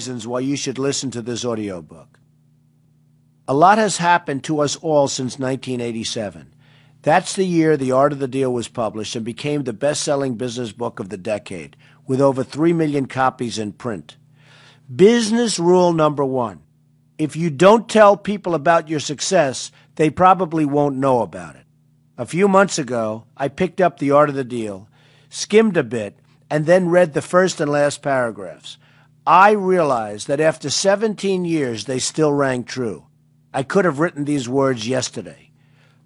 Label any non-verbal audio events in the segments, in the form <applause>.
5 billion reasons why you should listen to this audiobook. A lot has happened to us all since 1987. That's the year The Art of the Deal was published and became the best selling business book of the decade, with over 3 million copies in print. Business rule number one if you don't tell people about your success, they probably won't know about it. A few months ago, I picked up The Art of the Deal, skimmed a bit, and then read the first and last paragraphs. I realized that after 17 years, they still rang true. I could have written these words yesterday.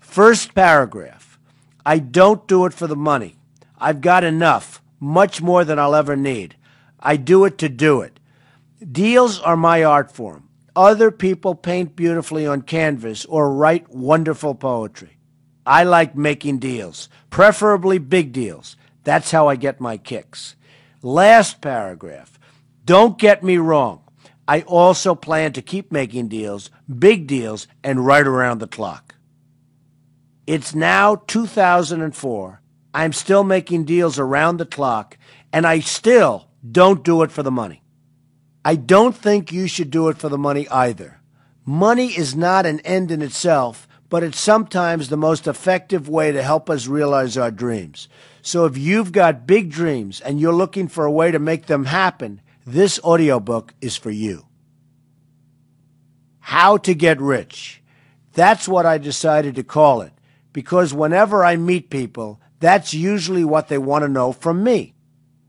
First paragraph I don't do it for the money. I've got enough, much more than I'll ever need. I do it to do it. Deals are my art form. Other people paint beautifully on canvas or write wonderful poetry. I like making deals, preferably big deals. That's how I get my kicks. Last paragraph. Don't get me wrong. I also plan to keep making deals, big deals, and right around the clock. It's now 2004. I'm still making deals around the clock, and I still don't do it for the money. I don't think you should do it for the money either. Money is not an end in itself, but it's sometimes the most effective way to help us realize our dreams. So if you've got big dreams and you're looking for a way to make them happen, this audiobook is for you. How to Get Rich. That's what I decided to call it because whenever I meet people, that's usually what they want to know from me.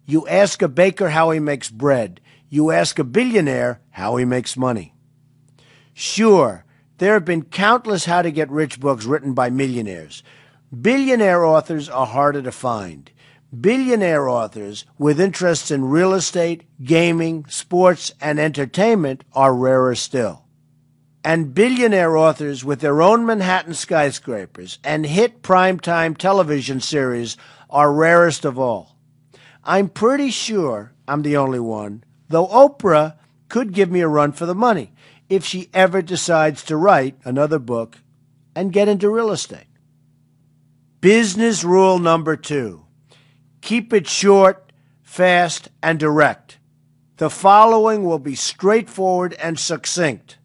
You ask a baker how he makes bread. You ask a billionaire how he makes money. Sure, there have been countless how to get rich books written by millionaires. Billionaire authors are harder to find. Billionaire authors with interests in real estate, gaming, sports, and entertainment are rarer still. And billionaire authors with their own Manhattan skyscrapers and hit primetime television series are rarest of all. I'm pretty sure I'm the only one though Oprah could give me a run for the money if she ever decides to write another book and get into real estate. Business rule number two keep it short, fast, and direct. The following will be straightforward and succinct,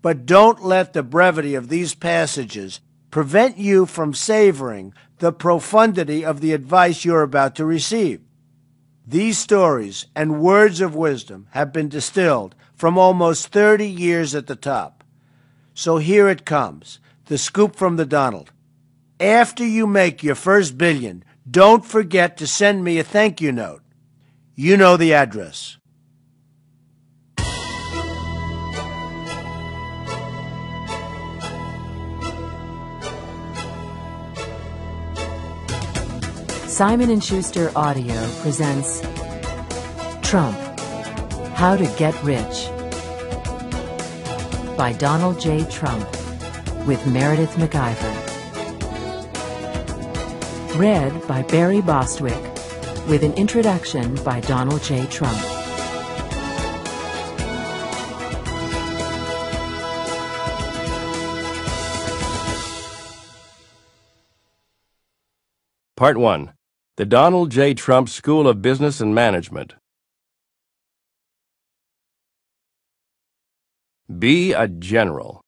but don't let the brevity of these passages prevent you from savoring the profundity of the advice you're about to receive. These stories and words of wisdom have been distilled from almost 30 years at the top. So here it comes the scoop from the Donald. After you make your first billion, don't forget to send me a thank you note. You know the address. Simon & Schuster Audio presents Trump: How to Get Rich by Donald J. Trump with Meredith McIver. Read by Barry Bostwick with an introduction by Donald J. Trump. Part 1 The Donald J. Trump School of Business and Management. Be a general.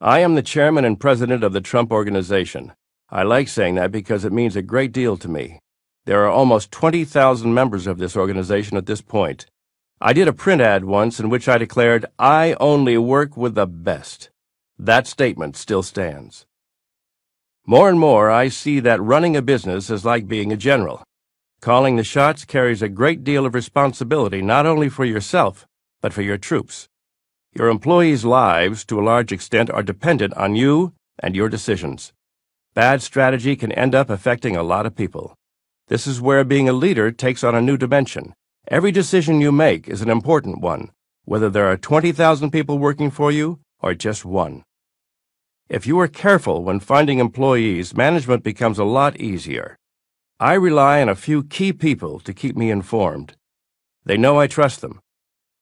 I am the chairman and president of the Trump Organization. I like saying that because it means a great deal to me. There are almost 20,000 members of this organization at this point. I did a print ad once in which I declared, I only work with the best. That statement still stands. More and more, I see that running a business is like being a general. Calling the shots carries a great deal of responsibility not only for yourself, but for your troops. Your employees' lives, to a large extent, are dependent on you and your decisions. Bad strategy can end up affecting a lot of people. This is where being a leader takes on a new dimension. Every decision you make is an important one, whether there are 20,000 people working for you or just one. If you are careful when finding employees, management becomes a lot easier. I rely on a few key people to keep me informed. They know I trust them,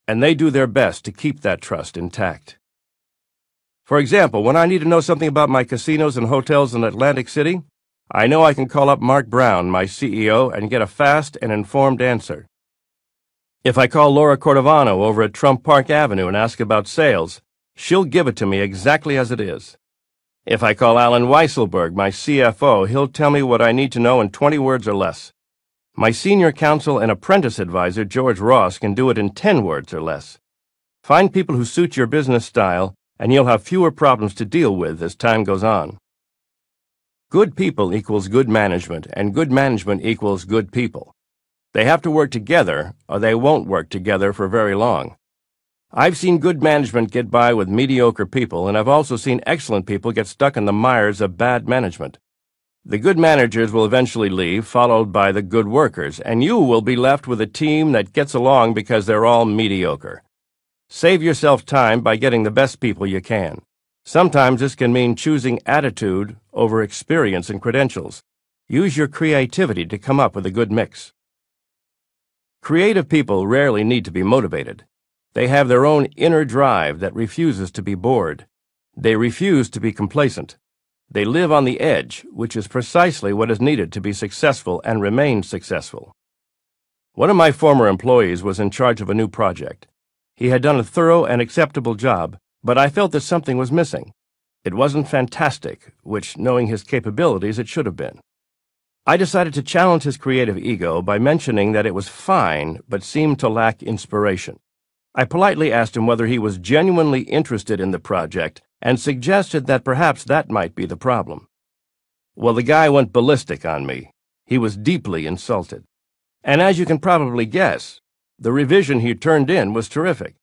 and they do their best to keep that trust intact. For example, when I need to know something about my casinos and hotels in Atlantic City, I know I can call up Mark Brown, my CEO, and get a fast and informed answer. If I call Laura Cordovano over at Trump Park Avenue and ask about sales, she'll give it to me exactly as it is. If I call Allen Weisselberg, my CFO, he'll tell me what I need to know in 20 words or less. My senior counsel and apprentice advisor, George Ross, can do it in 10 words or less. Find people who suit your business style, and you'll have fewer problems to deal with as time goes on. Good people equals good management, and good management equals good people. They have to work together, or they won't work together for very long. I've seen good management get by with mediocre people, and I've also seen excellent people get stuck in the mires of bad management. The good managers will eventually leave, followed by the good workers, and you will be left with a team that gets along because they're all mediocre. Save yourself time by getting the best people you can. Sometimes this can mean choosing attitude over experience and credentials. Use your creativity to come up with a good mix. Creative people rarely need to be motivated. They have their own inner drive that refuses to be bored. They refuse to be complacent. They live on the edge, which is precisely what is needed to be successful and remain successful. One of my former employees was in charge of a new project. He had done a thorough and acceptable job, but I felt that something was missing. It wasn't fantastic, which, knowing his capabilities, it should have been. I decided to challenge his creative ego by mentioning that it was fine, but seemed to lack inspiration. I politely asked him whether he was genuinely interested in the project and suggested that perhaps that might be the problem. Well, the guy went ballistic on me. He was deeply insulted. And as you can probably guess, the revision he turned in was terrific.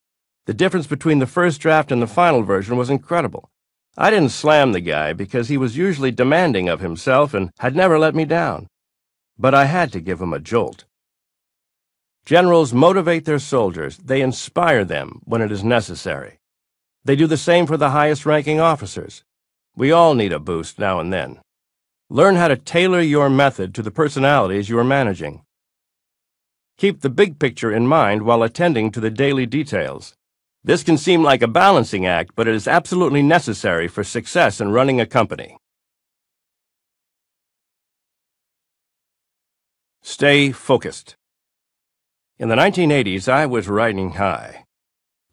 The difference between the first draft and the final version was incredible. I didn't slam the guy because he was usually demanding of himself and had never let me down. But I had to give him a jolt. Generals motivate their soldiers, they inspire them when it is necessary. They do the same for the highest ranking officers. We all need a boost now and then. Learn how to tailor your method to the personalities you are managing. Keep the big picture in mind while attending to the daily details. This can seem like a balancing act, but it is absolutely necessary for success in running a company. Stay focused. In the 1980s, I was riding high.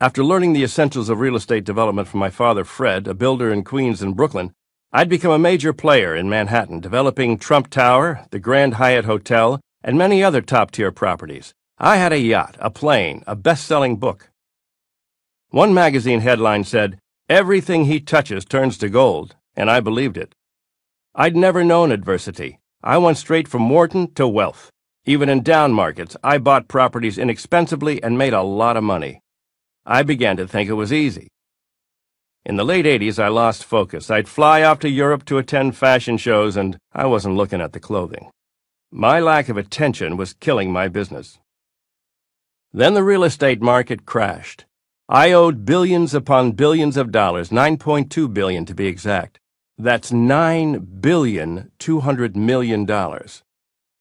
After learning the essentials of real estate development from my father, Fred, a builder in Queens and Brooklyn, I'd become a major player in Manhattan, developing Trump Tower, the Grand Hyatt Hotel, and many other top tier properties. I had a yacht, a plane, a best selling book. One magazine headline said, Everything he touches turns to gold, and I believed it. I'd never known adversity. I went straight from Wharton to wealth. Even in down markets, I bought properties inexpensively and made a lot of money. I began to think it was easy. In the late 80s, I lost focus. I'd fly off to Europe to attend fashion shows, and I wasn't looking at the clothing. My lack of attention was killing my business. Then the real estate market crashed. I owed billions upon billions of dollars, 9.2 billion to be exact. That's nine billion two hundred million dollars.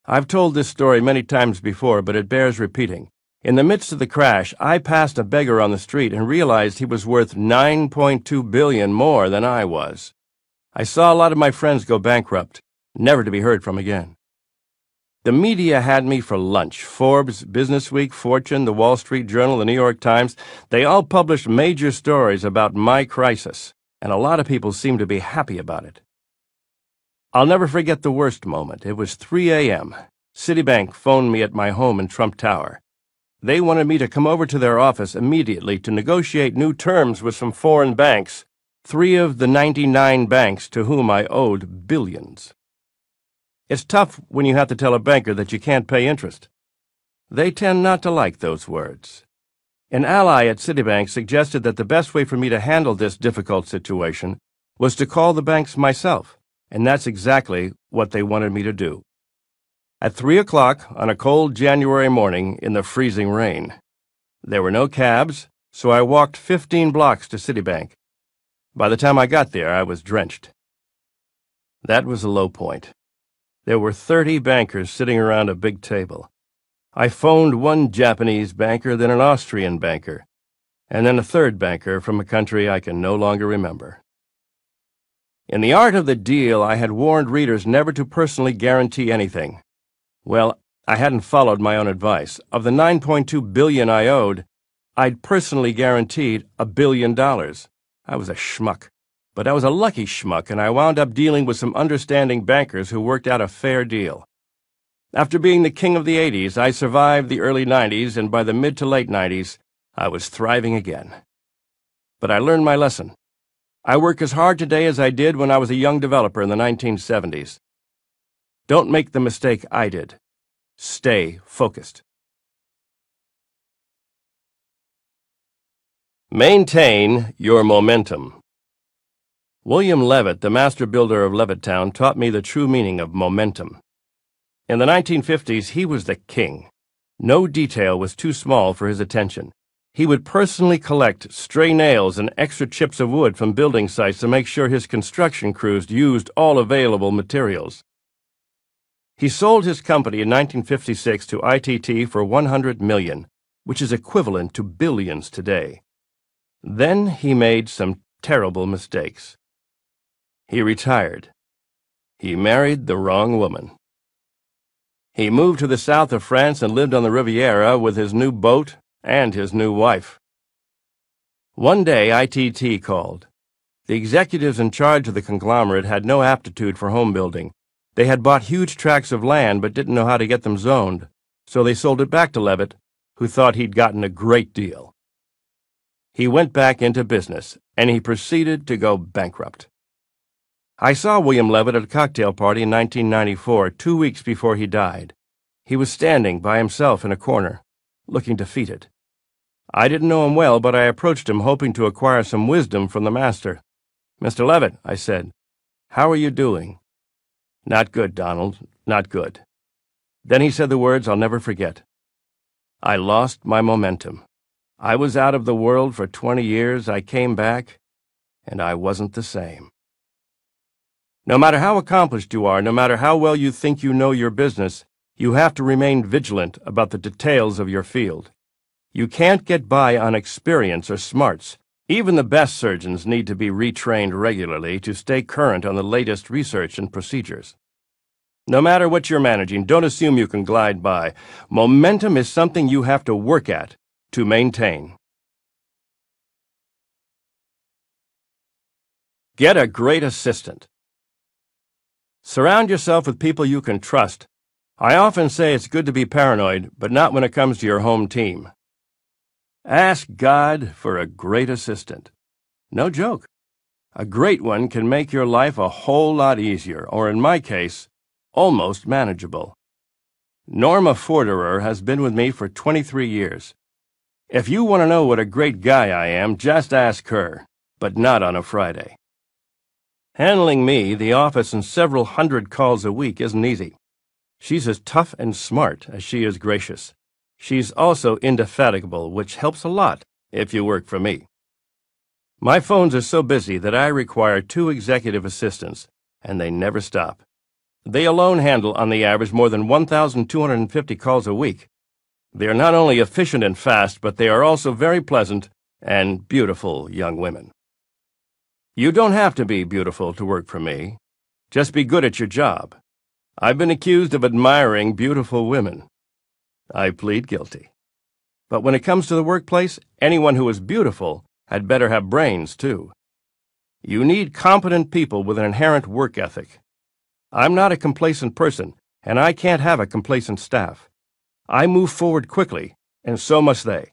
I've told this story many times before, but it bears repeating. In the midst of the crash, I passed a beggar on the street and realized he was worth 9.2 billion more than I was. I saw a lot of my friends go bankrupt, never to be heard from again. The media had me for lunch. Forbes, Businessweek, Fortune, the Wall Street Journal, the New York Times, they all published major stories about my crisis, and a lot of people seemed to be happy about it. I'll never forget the worst moment. It was 3 a.m. Citibank phoned me at my home in Trump Tower. They wanted me to come over to their office immediately to negotiate new terms with some foreign banks, three of the 99 banks to whom I owed billions. It's tough when you have to tell a banker that you can't pay interest. They tend not to like those words. An ally at Citibank suggested that the best way for me to handle this difficult situation was to call the banks myself, and that's exactly what they wanted me to do. At three o'clock on a cold January morning in the freezing rain, there were no cabs, so I walked 15 blocks to Citibank. By the time I got there, I was drenched. That was a low point. There were 30 bankers sitting around a big table. I phoned one Japanese banker, then an Austrian banker, and then a third banker from a country I can no longer remember. In the art of the deal, I had warned readers never to personally guarantee anything. Well, I hadn't followed my own advice. Of the 9.2 billion I owed, I'd personally guaranteed a billion dollars. I was a schmuck. But I was a lucky schmuck, and I wound up dealing with some understanding bankers who worked out a fair deal. After being the king of the 80s, I survived the early 90s, and by the mid to late 90s, I was thriving again. But I learned my lesson. I work as hard today as I did when I was a young developer in the 1970s. Don't make the mistake I did. Stay focused. Maintain your momentum. William Levitt, the master builder of Levittown, taught me the true meaning of momentum. In the 1950s, he was the king. No detail was too small for his attention. He would personally collect stray nails and extra chips of wood from building sites to make sure his construction crews used all available materials. He sold his company in 1956 to ITT for 100 million, which is equivalent to billions today. Then he made some terrible mistakes. He retired. He married the wrong woman. He moved to the south of France and lived on the Riviera with his new boat and his new wife. One day, ITT called. The executives in charge of the conglomerate had no aptitude for home building they had bought huge tracts of land but didn't know how to get them zoned, so they sold it back to Levitt, who thought he'd gotten a great deal. He went back into business, and he proceeded to go bankrupt. I saw William Levitt at a cocktail party in 1994, two weeks before he died. He was standing by himself in a corner, looking defeated. I didn't know him well, but I approached him hoping to acquire some wisdom from the master. Mr. Levitt, I said, how are you doing? Not good, Donald, not good. Then he said the words I'll never forget. I lost my momentum. I was out of the world for 20 years, I came back, and I wasn't the same. No matter how accomplished you are, no matter how well you think you know your business, you have to remain vigilant about the details of your field. You can't get by on experience or smarts. Even the best surgeons need to be retrained regularly to stay current on the latest research and procedures. No matter what you're managing, don't assume you can glide by. Momentum is something you have to work at to maintain. Get a great assistant. Surround yourself with people you can trust. I often say it's good to be paranoid, but not when it comes to your home team. Ask God for a great assistant. No joke. A great one can make your life a whole lot easier, or in my case, almost manageable. Norma Foerderer has been with me for 23 years. If you want to know what a great guy I am, just ask her, but not on a Friday. Handling me, the office, and several hundred calls a week isn't easy. She's as tough and smart as she is gracious. She's also indefatigable, which helps a lot if you work for me. My phones are so busy that I require two executive assistants, and they never stop. They alone handle, on the average, more than 1,250 calls a week. They are not only efficient and fast, but they are also very pleasant and beautiful young women. You don't have to be beautiful to work for me. Just be good at your job. I've been accused of admiring beautiful women. I plead guilty. But when it comes to the workplace, anyone who is beautiful had better have brains, too. You need competent people with an inherent work ethic. I'm not a complacent person, and I can't have a complacent staff. I move forward quickly, and so must they.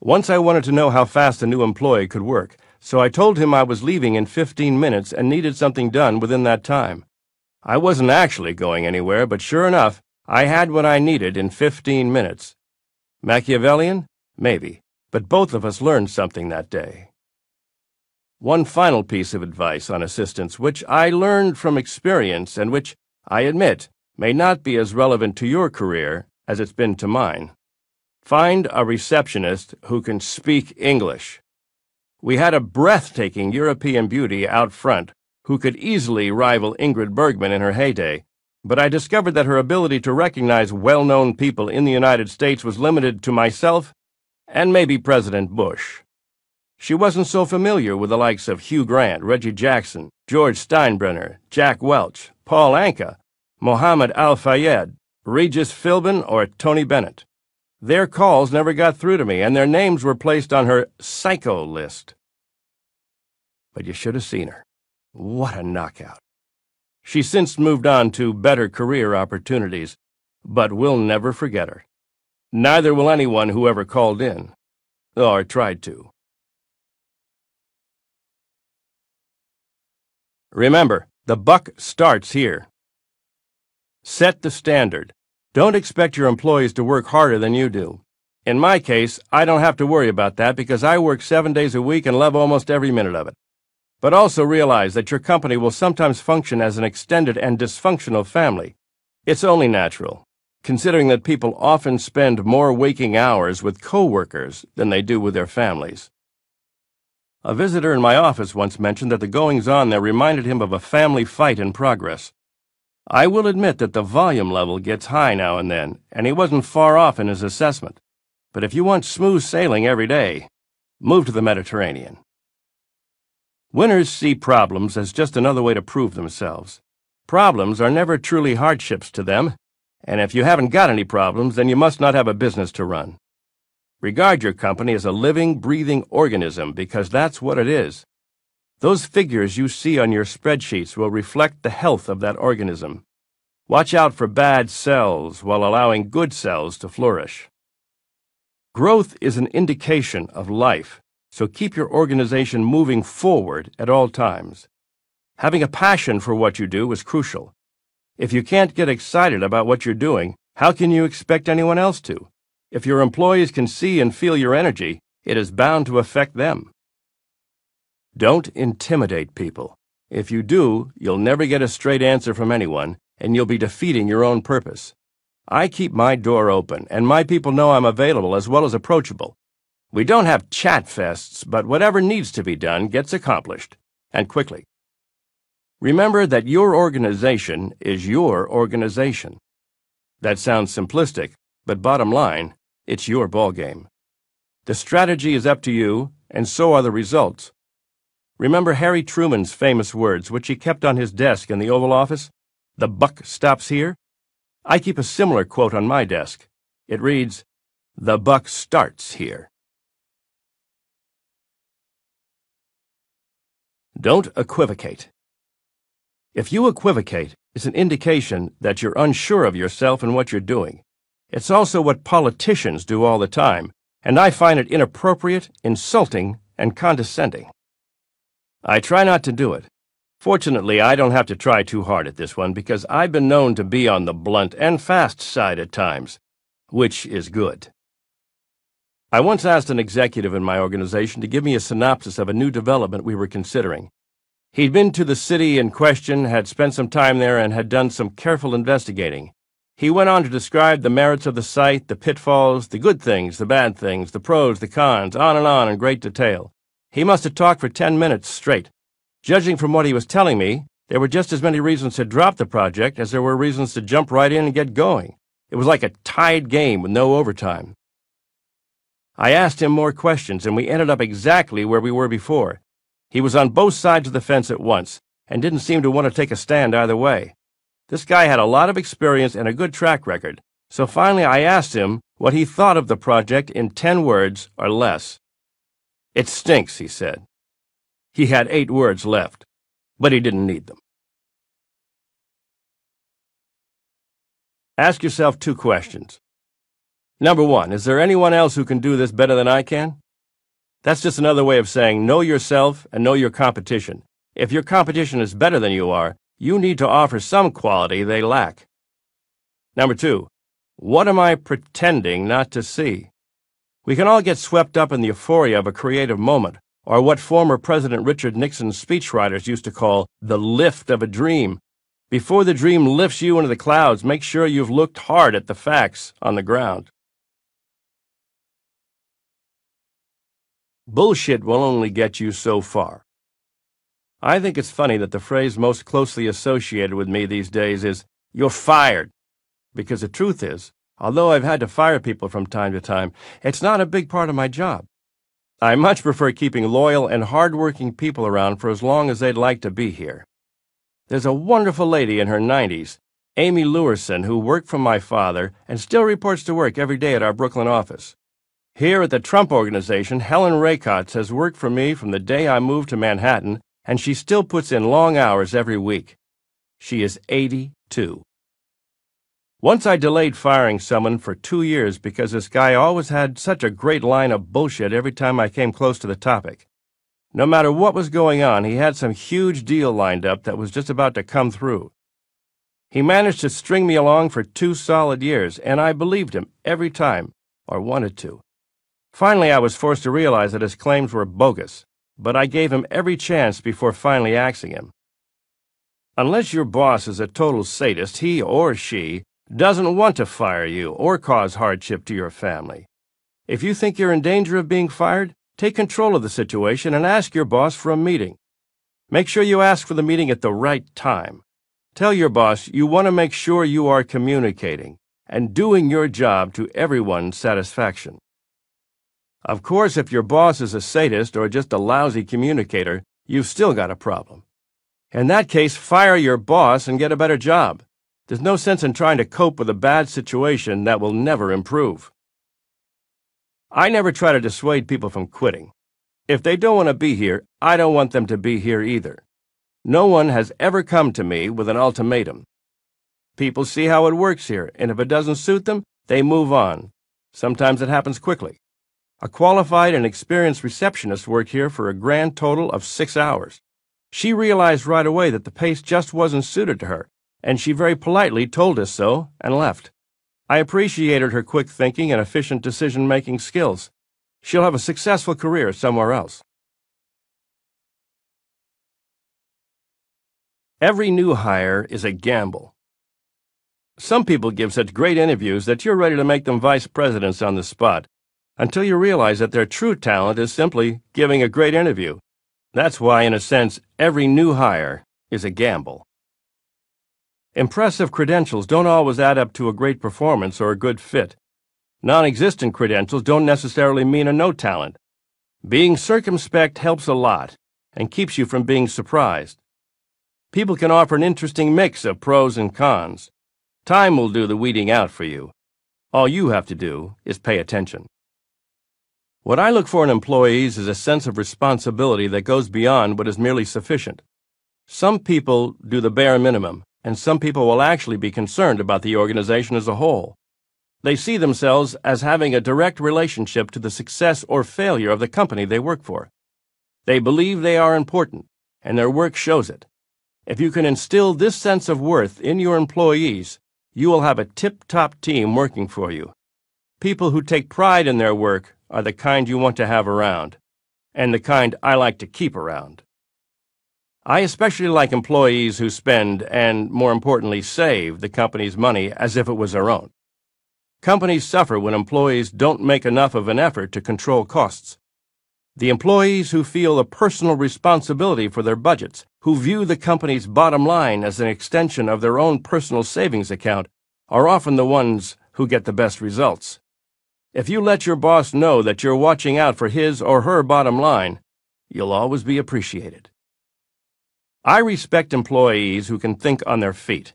Once I wanted to know how fast a new employee could work, so I told him I was leaving in 15 minutes and needed something done within that time. I wasn't actually going anywhere, but sure enough, I had what I needed in 15 minutes. Machiavellian? Maybe, but both of us learned something that day. One final piece of advice on assistance, which I learned from experience and which, I admit, may not be as relevant to your career as it's been to mine. Find a receptionist who can speak English. We had a breathtaking European beauty out front who could easily rival Ingrid Bergman in her heyday, but I discovered that her ability to recognize well known people in the United States was limited to myself and maybe President Bush. She wasn't so familiar with the likes of Hugh Grant, Reggie Jackson, George Steinbrenner, Jack Welch, Paul Anka, Mohammed Al Fayed, Regis Philbin or Tony Bennett. Their calls never got through to me, and their names were placed on her psycho list. But you should have seen her. What a knockout. She's since moved on to better career opportunities, but we'll never forget her. Neither will anyone who ever called in, or tried to. Remember, the buck starts here. Set the standard. Don't expect your employees to work harder than you do. In my case, I don't have to worry about that because I work seven days a week and love almost every minute of it. But also realize that your company will sometimes function as an extended and dysfunctional family. It's only natural, considering that people often spend more waking hours with coworkers than they do with their families. A visitor in my office once mentioned that the goings on there reminded him of a family fight in progress. I will admit that the volume level gets high now and then, and he wasn't far off in his assessment. But if you want smooth sailing every day, move to the Mediterranean. Winners see problems as just another way to prove themselves. Problems are never truly hardships to them, and if you haven't got any problems, then you must not have a business to run. Regard your company as a living, breathing organism because that's what it is. Those figures you see on your spreadsheets will reflect the health of that organism. Watch out for bad cells while allowing good cells to flourish. Growth is an indication of life, so keep your organization moving forward at all times. Having a passion for what you do is crucial. If you can't get excited about what you're doing, how can you expect anyone else to? If your employees can see and feel your energy, it is bound to affect them. Don't intimidate people. If you do, you'll never get a straight answer from anyone, and you'll be defeating your own purpose. I keep my door open, and my people know I'm available as well as approachable. We don't have chat fests, but whatever needs to be done gets accomplished, and quickly. Remember that your organization is your organization. That sounds simplistic, but bottom line, it's your ballgame. The strategy is up to you, and so are the results. Remember Harry Truman's famous words, which he kept on his desk in the Oval Office? The buck stops here? I keep a similar quote on my desk. It reads, The buck starts here. Don't equivocate. If you equivocate, it's an indication that you're unsure of yourself and what you're doing. It's also what politicians do all the time, and I find it inappropriate, insulting, and condescending. I try not to do it. Fortunately, I don't have to try too hard at this one because I've been known to be on the blunt and fast side at times, which is good. I once asked an executive in my organization to give me a synopsis of a new development we were considering. He'd been to the city in question, had spent some time there, and had done some careful investigating. He went on to describe the merits of the site, the pitfalls, the good things, the bad things, the pros, the cons, on and on in great detail. He must have talked for ten minutes straight. Judging from what he was telling me, there were just as many reasons to drop the project as there were reasons to jump right in and get going. It was like a tied game with no overtime. I asked him more questions, and we ended up exactly where we were before. He was on both sides of the fence at once, and didn't seem to want to take a stand either way. This guy had a lot of experience and a good track record, so finally I asked him what he thought of the project in ten words or less. It stinks, he said. He had eight words left, but he didn't need them. Ask yourself two questions. Number one, is there anyone else who can do this better than I can? That's just another way of saying know yourself and know your competition. If your competition is better than you are, you need to offer some quality they lack. Number two, what am I pretending not to see? We can all get swept up in the euphoria of a creative moment, or what former President Richard Nixon's speechwriters used to call the lift of a dream. Before the dream lifts you into the clouds, make sure you've looked hard at the facts on the ground. Bullshit will only get you so far. I think it's funny that the phrase most closely associated with me these days is, you're fired. Because the truth is, although I've had to fire people from time to time, it's not a big part of my job. I much prefer keeping loyal and hard-working people around for as long as they'd like to be here. There's a wonderful lady in her 90s. Amy Luerssen, who worked for my father and still reports to work every day at our Brooklyn office. Here at the Trump Organization, Helen Rakotz has worked for me from the day I moved to Manhattan, and she still puts in long hours every week. She is 82. Once I delayed firing someone for two years because this guy always had such a great line of bullshit every time I came close to the topic. No matter what was going on, he had some huge deal lined up that was just about to come through. He managed to string me along for two solid years, and I believed him every time, or wanted to. Finally, I was forced to realize that his claims were bogus, but I gave him every chance before finally axing him. Unless your boss is a total sadist, he or she doesn't want to fire you or cause hardship to your family. If you think you're in danger of being fired, take control of the situation and ask your boss for a meeting. Make sure you ask for the meeting at the right time. Tell your boss you want to make sure you are communicating and doing your job to everyone's satisfaction. Of course, if your boss is a sadist or just a lousy communicator, you've still got a problem. In that case, fire your boss and get a better job. There's no sense in trying to cope with a bad situation that will never improve. I never try to dissuade people from quitting. If they don't want to be here, I don't want them to be here either. No one has ever come to me with an ultimatum. People see how it works here, and if it doesn't suit them, they move on. Sometimes it happens quickly. A qualified and experienced receptionist worked here for a grand total of six hours. She realized right away that the pace just wasn't suited to her and she very politely told us so and left. I appreciated her quick thinking and efficient decision making skills. She'll have a successful career somewhere else. Every new hire is a gamble. Some people give such great interviews that you're ready to make them vice presidents on the spot, until you realize that their true talent is simply giving a great interview. That's why, in a sense, every new hire is a gamble. Impressive credentials don't always add up to a great performance or a good fit. Non existent credentials don't necessarily mean a no talent. Being circumspect helps a lot and keeps you from being surprised. People can offer an interesting mix of pros and cons. Time will do the weeding out for you. All you have to do is pay attention. What I look for in employees is a sense of responsibility that goes beyond what is merely sufficient. Some people do the bare minimum and some people will actually be concerned about the organization as a whole. They see themselves as having a direct relationship to the success or failure of the company they work for. They believe they are important, and their work shows it. If you can instill this sense of worth in your employees, you will have a tip top team working for you. People who take pride in their work are the kind you want to have around, and the kind I like to keep around. I especially like employees who spend, and more importantly, save the company's money as if it was their own. Companies suffer when employees don't make enough of an effort to control costs. The employees who feel a personal responsibility for their budgets, who view the company's bottom line as an extension of their own personal savings account, are often the ones who get the best results. If you let your boss know that you're watching out for his or her bottom line, you'll always be appreciated. I respect employees who can think on their feet.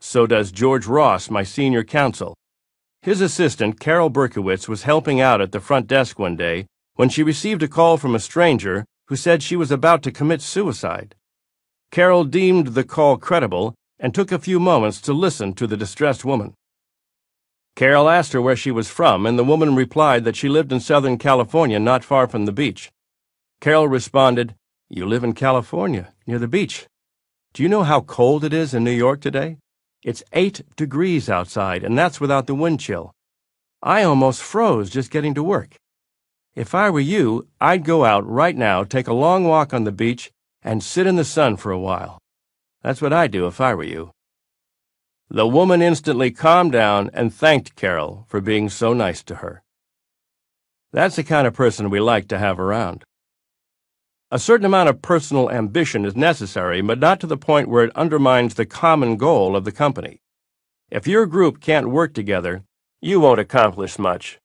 So does George Ross, my senior counsel. His assistant, Carol Berkowitz, was helping out at the front desk one day when she received a call from a stranger who said she was about to commit suicide. Carol deemed the call credible and took a few moments to listen to the distressed woman. Carol asked her where she was from, and the woman replied that she lived in Southern California not far from the beach. Carol responded, You live in California near the beach. Do you know how cold it is in New York today? It's eight degrees outside, and that's without the wind chill. I almost froze just getting to work. If I were you, I'd go out right now, take a long walk on the beach, and sit in the sun for a while. That's what I'd do if I were you. The woman instantly calmed down and thanked Carol for being so nice to her. That's the kind of person we like to have around. A certain amount of personal ambition is necessary, but not to the point where it undermines the common goal of the company. If your group can't work together, you won't accomplish much.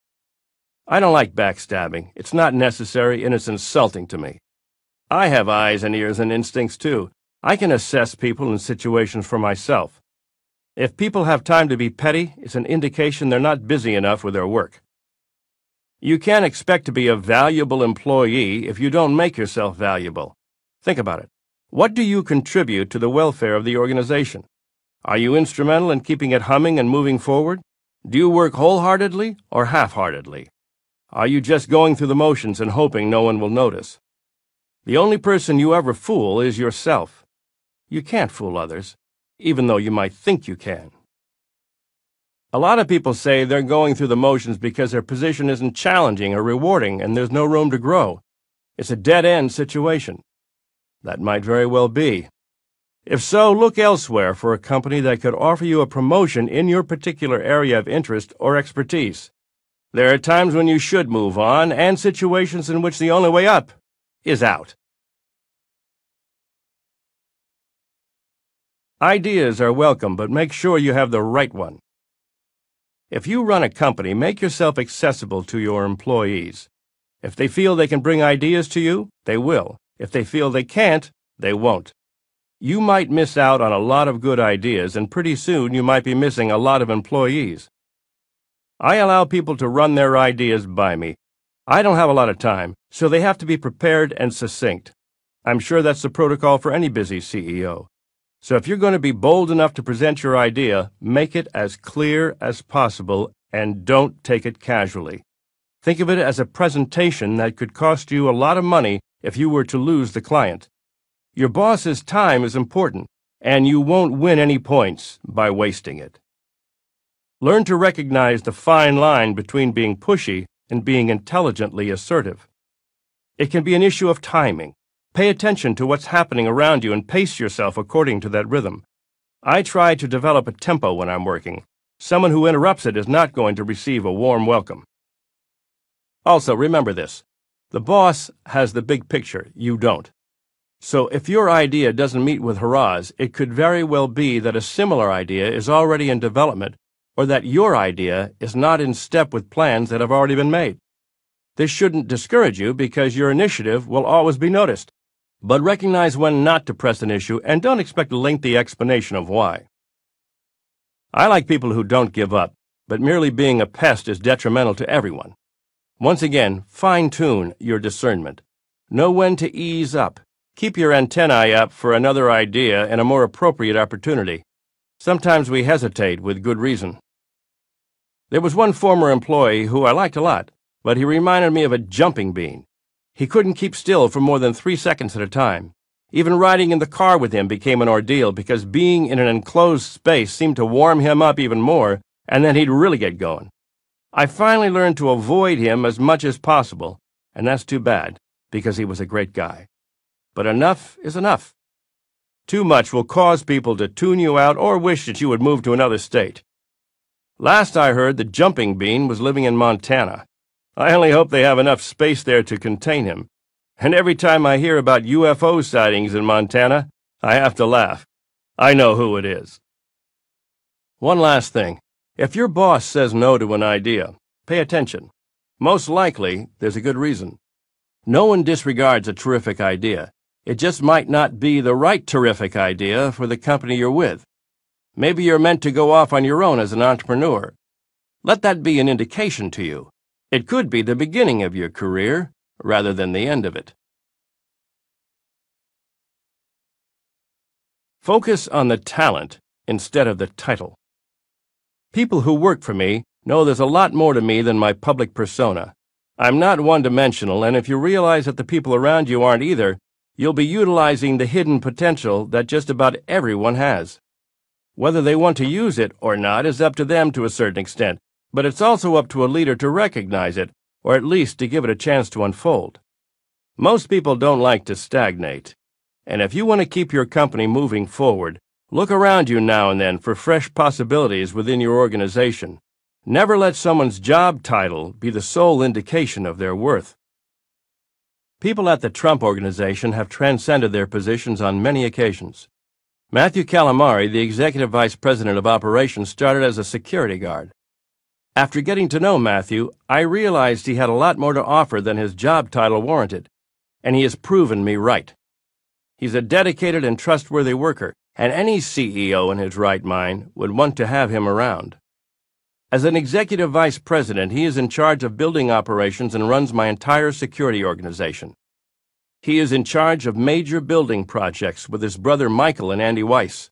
I don't like backstabbing. It's not necessary and it's insulting to me. I have eyes and ears and instincts too. I can assess people and situations for myself. If people have time to be petty, it's an indication they're not busy enough with their work. You can't expect to be a valuable employee if you don't make yourself valuable. Think about it. What do you contribute to the welfare of the organization? Are you instrumental in keeping it humming and moving forward? Do you work wholeheartedly or half heartedly? Are you just going through the motions and hoping no one will notice? The only person you ever fool is yourself. You can't fool others, even though you might think you can. A lot of people say they're going through the motions because their position isn't challenging or rewarding and there's no room to grow. It's a dead end situation. That might very well be. If so, look elsewhere for a company that could offer you a promotion in your particular area of interest or expertise. There are times when you should move on and situations in which the only way up is out. Ideas are welcome, but make sure you have the right one. If you run a company, make yourself accessible to your employees. If they feel they can bring ideas to you, they will. If they feel they can't, they won't. You might miss out on a lot of good ideas, and pretty soon you might be missing a lot of employees. I allow people to run their ideas by me. I don't have a lot of time, so they have to be prepared and succinct. I'm sure that's the protocol for any busy CEO. So if you're going to be bold enough to present your idea, make it as clear as possible and don't take it casually. Think of it as a presentation that could cost you a lot of money if you were to lose the client. Your boss's time is important, and you won't win any points by wasting it. Learn to recognize the fine line between being pushy and being intelligently assertive. It can be an issue of timing. Pay attention to what's happening around you and pace yourself according to that rhythm. I try to develop a tempo when I'm working. Someone who interrupts it is not going to receive a warm welcome. Also, remember this the boss has the big picture, you don't. So if your idea doesn't meet with hurrahs, it could very well be that a similar idea is already in development or that your idea is not in step with plans that have already been made. This shouldn't discourage you because your initiative will always be noticed. But recognize when not to press an issue and don't expect a lengthy explanation of why. I like people who don't give up, but merely being a pest is detrimental to everyone. Once again, fine tune your discernment. Know when to ease up. Keep your antennae up for another idea and a more appropriate opportunity. Sometimes we hesitate with good reason. There was one former employee who I liked a lot, but he reminded me of a jumping bean. He couldn't keep still for more than three seconds at a time. Even riding in the car with him became an ordeal because being in an enclosed space seemed to warm him up even more, and then he'd really get going. I finally learned to avoid him as much as possible, and that's too bad, because he was a great guy. But enough is enough. Too much will cause people to tune you out or wish that you would move to another state. Last I heard, the jumping bean was living in Montana. I only hope they have enough space there to contain him. And every time I hear about UFO sightings in Montana, I have to laugh. I know who it is. One last thing. If your boss says no to an idea, pay attention. Most likely, there's a good reason. No one disregards a terrific idea. It just might not be the right terrific idea for the company you're with. Maybe you're meant to go off on your own as an entrepreneur. Let that be an indication to you. It could be the beginning of your career rather than the end of it. Focus on the talent instead of the title. People who work for me know there's a lot more to me than my public persona. I'm not one dimensional, and if you realize that the people around you aren't either, you'll be utilizing the hidden potential that just about everyone has. Whether they want to use it or not is up to them to a certain extent, but it's also up to a leader to recognize it, or at least to give it a chance to unfold. Most people don't like to stagnate. And if you want to keep your company moving forward, look around you now and then for fresh possibilities within your organization. Never let someone's job title be the sole indication of their worth. People at the Trump Organization have transcended their positions on many occasions. Matthew Calamari, the Executive Vice President of Operations, started as a security guard. After getting to know Matthew, I realized he had a lot more to offer than his job title warranted, and he has proven me right. He's a dedicated and trustworthy worker, and any CEO in his right mind would want to have him around. As an executive vice president, he is in charge of building operations and runs my entire security organization. He is in charge of major building projects with his brother Michael and Andy Weiss.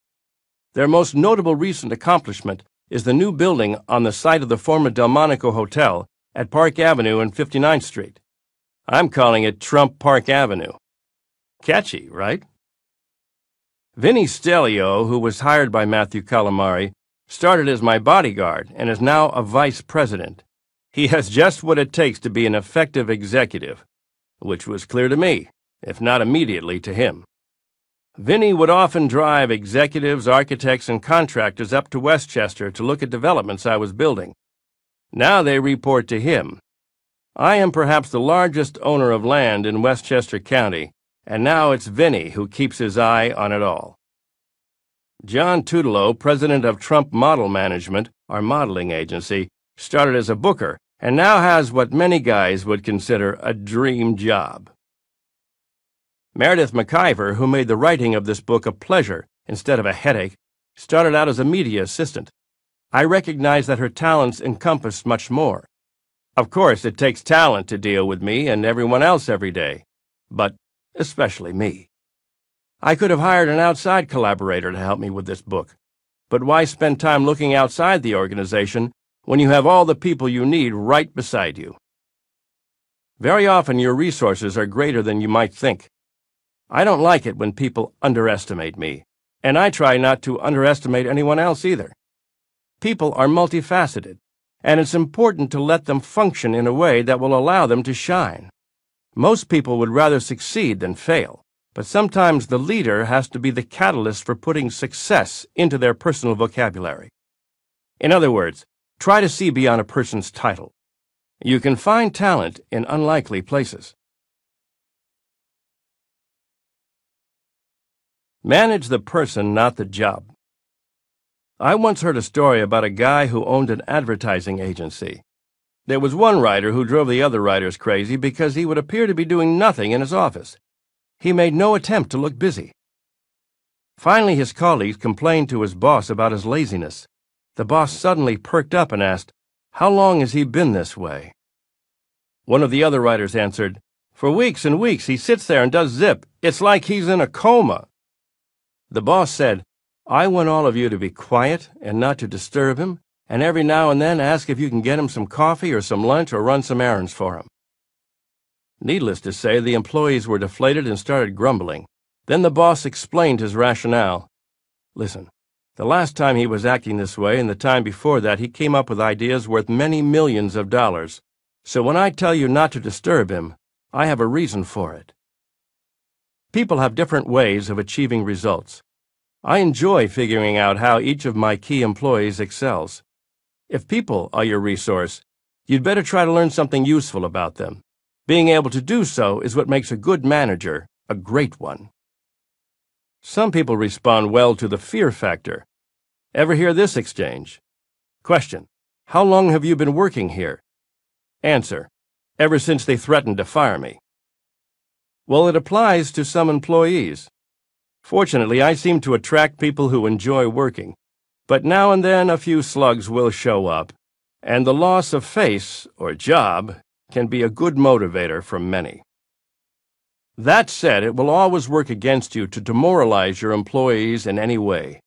Their most notable recent accomplishment is the new building on the site of the former Delmonico Hotel at Park Avenue and 59th Street. I'm calling it Trump Park Avenue. Catchy, right? Vinny Stellio, who was hired by Matthew Calamari, started as my bodyguard and is now a vice president. He has just what it takes to be an effective executive, which was clear to me, if not immediately to him. Vinny would often drive executives, architects, and contractors up to Westchester to look at developments I was building. Now they report to him. I am perhaps the largest owner of land in Westchester County, and now it's Vinny who keeps his eye on it all. John Tutelo, president of Trump Model Management, our modeling agency, started as a booker and now has what many guys would consider a dream job. Meredith McIver, who made the writing of this book a pleasure instead of a headache, started out as a media assistant. I recognize that her talents encompass much more. Of course, it takes talent to deal with me and everyone else every day, but especially me. I could have hired an outside collaborator to help me with this book, but why spend time looking outside the organization when you have all the people you need right beside you? Very often, your resources are greater than you might think. I don't like it when people underestimate me, and I try not to underestimate anyone else either. People are multifaceted, and it's important to let them function in a way that will allow them to shine. Most people would rather succeed than fail, but sometimes the leader has to be the catalyst for putting success into their personal vocabulary. In other words, try to see beyond a person's title. You can find talent in unlikely places. Manage the person, not the job. I once heard a story about a guy who owned an advertising agency. There was one writer who drove the other writers crazy because he would appear to be doing nothing in his office. He made no attempt to look busy. Finally, his colleagues complained to his boss about his laziness. The boss suddenly perked up and asked, How long has he been this way? One of the other writers answered, For weeks and weeks he sits there and does zip. It's like he's in a coma. The boss said, I want all of you to be quiet and not to disturb him, and every now and then ask if you can get him some coffee or some lunch or run some errands for him. Needless to say, the employees were deflated and started grumbling. Then the boss explained his rationale. Listen, the last time he was acting this way and the time before that, he came up with ideas worth many millions of dollars. So when I tell you not to disturb him, I have a reason for it. People have different ways of achieving results. I enjoy figuring out how each of my key employees excels. If people are your resource, you'd better try to learn something useful about them. Being able to do so is what makes a good manager a great one. Some people respond well to the fear factor. Ever hear this exchange? Question. How long have you been working here? Answer. Ever since they threatened to fire me. Well, it applies to some employees. Fortunately, I seem to attract people who enjoy working, but now and then a few slugs will show up, and the loss of face, or job, can be a good motivator for many. That said, it will always work against you to demoralize your employees in any way.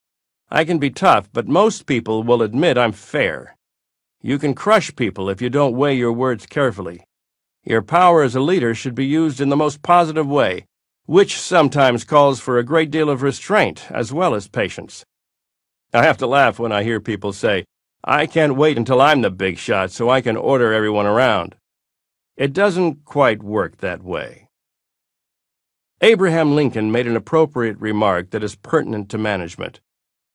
I can be tough, but most people will admit I'm fair. You can crush people if you don't weigh your words carefully. Your power as a leader should be used in the most positive way, which sometimes calls for a great deal of restraint as well as patience. I have to laugh when I hear people say, I can't wait until I'm the big shot so I can order everyone around. It doesn't quite work that way. Abraham Lincoln made an appropriate remark that is pertinent to management.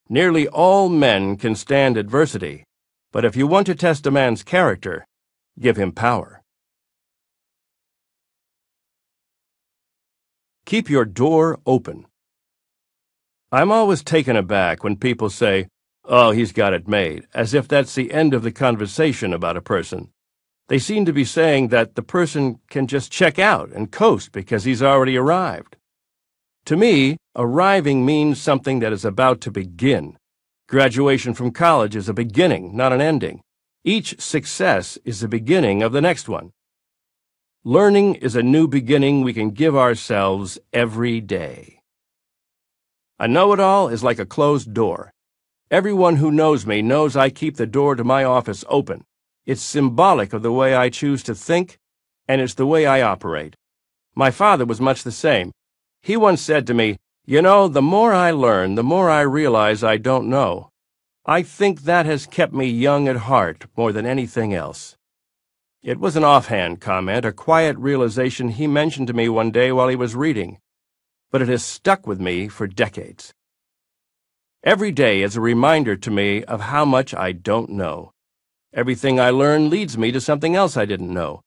Nearly all men can stand adversity, but if you want to test a man's character, give him power. Keep your door open. I'm always taken aback when people say, Oh, he's got it made, as if that's the end of the conversation about a person. They seem to be saying that the person can just check out and coast because he's already arrived. To me, arriving means something that is about to begin. Graduation from college is a beginning, not an ending. Each success is the beginning of the next one. Learning is a new beginning we can give ourselves every day. A know it all is like a closed door. Everyone who knows me knows I keep the door to my office open. It's symbolic of the way I choose to think, and it's the way I operate. My father was much the same. He once said to me, You know, the more I learn, the more I realize I don't know. I think that has kept me young at heart more than anything else. It was an offhand comment, a quiet realization he mentioned to me one day while he was reading, but it has stuck with me for decades. Every day is a reminder to me of how much I don't know. Everything I learn leads me to something else I didn't know.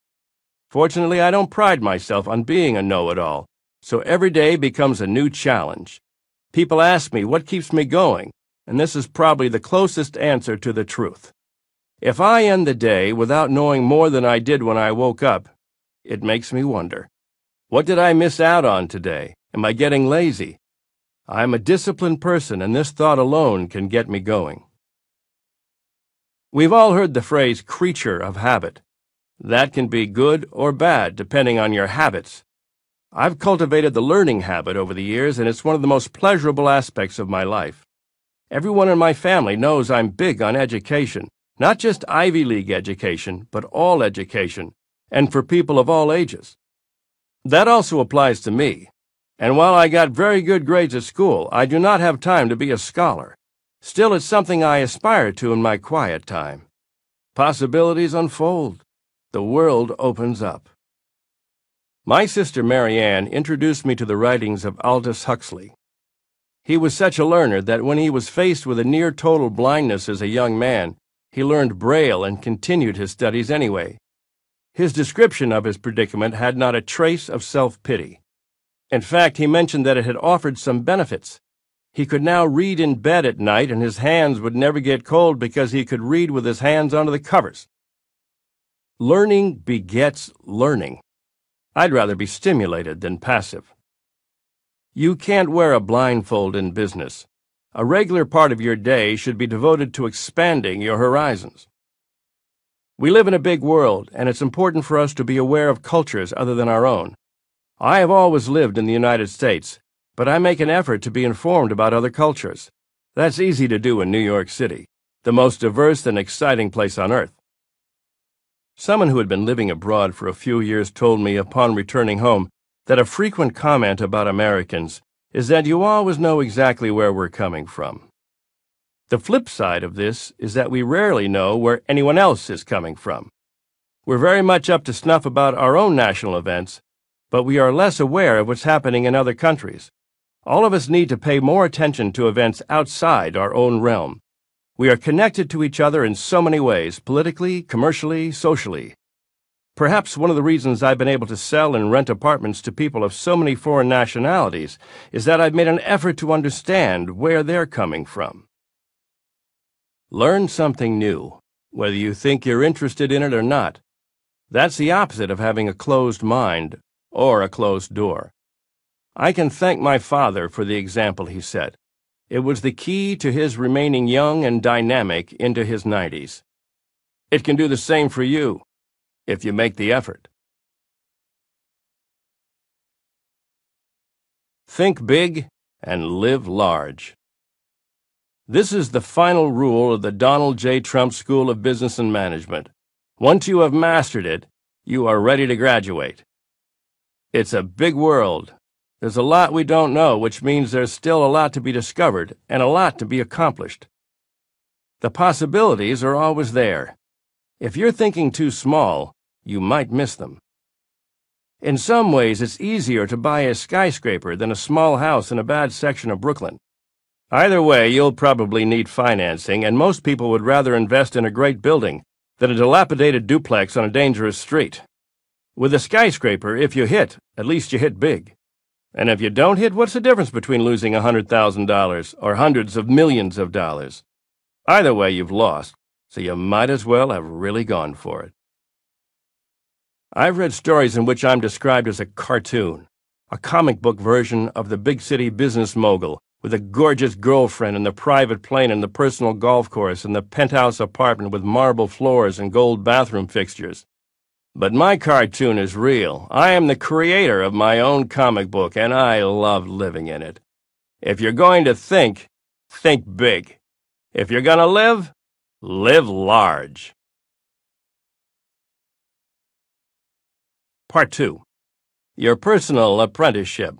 Fortunately, I don't pride myself on being a know it all, so every day becomes a new challenge. People ask me what keeps me going, and this is probably the closest answer to the truth. If I end the day without knowing more than I did when I woke up, it makes me wonder. What did I miss out on today? Am I getting lazy? I'm a disciplined person, and this thought alone can get me going. We've all heard the phrase creature of habit. That can be good or bad depending on your habits. I've cultivated the learning habit over the years, and it's one of the most pleasurable aspects of my life. Everyone in my family knows I'm big on education, not just Ivy League education, but all education, and for people of all ages. That also applies to me. And while I got very good grades at school, I do not have time to be a scholar. Still, it's something I aspire to in my quiet time. Possibilities unfold. The world opens up. My sister Marianne introduced me to the writings of Aldous Huxley. He was such a learner that when he was faced with a near total blindness as a young man, he learned Braille and continued his studies anyway. His description of his predicament had not a trace of self pity. In fact, he mentioned that it had offered some benefits. He could now read in bed at night, and his hands would never get cold because he could read with his hands under the covers. Learning begets learning. I'd rather be stimulated than passive. You can't wear a blindfold in business. A regular part of your day should be devoted to expanding your horizons. We live in a big world, and it's important for us to be aware of cultures other than our own. I have always lived in the United States, but I make an effort to be informed about other cultures. That's easy to do in New York City, the most diverse and exciting place on earth. Someone who had been living abroad for a few years told me upon returning home that a frequent comment about Americans is that you always know exactly where we're coming from. The flip side of this is that we rarely know where anyone else is coming from. We're very much up to snuff about our own national events, but we are less aware of what's happening in other countries. All of us need to pay more attention to events outside our own realm. We are connected to each other in so many ways politically, commercially, socially. Perhaps one of the reasons I've been able to sell and rent apartments to people of so many foreign nationalities is that I've made an effort to understand where they're coming from. Learn something new, whether you think you're interested in it or not. That's the opposite of having a closed mind or a closed door. I can thank my father for the example he set. It was the key to his remaining young and dynamic into his 90s. It can do the same for you, if you make the effort. Think big and live large. This is the final rule of the Donald J. Trump School of Business and Management. Once you have mastered it, you are ready to graduate. It's a big world. There's a lot we don't know, which means there's still a lot to be discovered and a lot to be accomplished. The possibilities are always there. If you're thinking too small, you might miss them. In some ways, it's easier to buy a skyscraper than a small house in a bad section of Brooklyn. Either way, you'll probably need financing, and most people would rather invest in a great building than a dilapidated duplex on a dangerous street. With a skyscraper, if you hit, at least you hit big. And if you don't hit, what's the difference between losing a $100,000 or hundreds of millions of dollars? Either way, you've lost, so you might as well have really gone for it. I've read stories in which I'm described as a cartoon. A comic book version of the big city business mogul with a gorgeous girlfriend and the private plane and the personal golf course and the penthouse apartment with marble floors and gold bathroom fixtures. But my cartoon is real. I am the creator of my own comic book, and I love living in it. If you're going to think, think big. If you're going to live, live large. Part 2 Your Personal Apprenticeship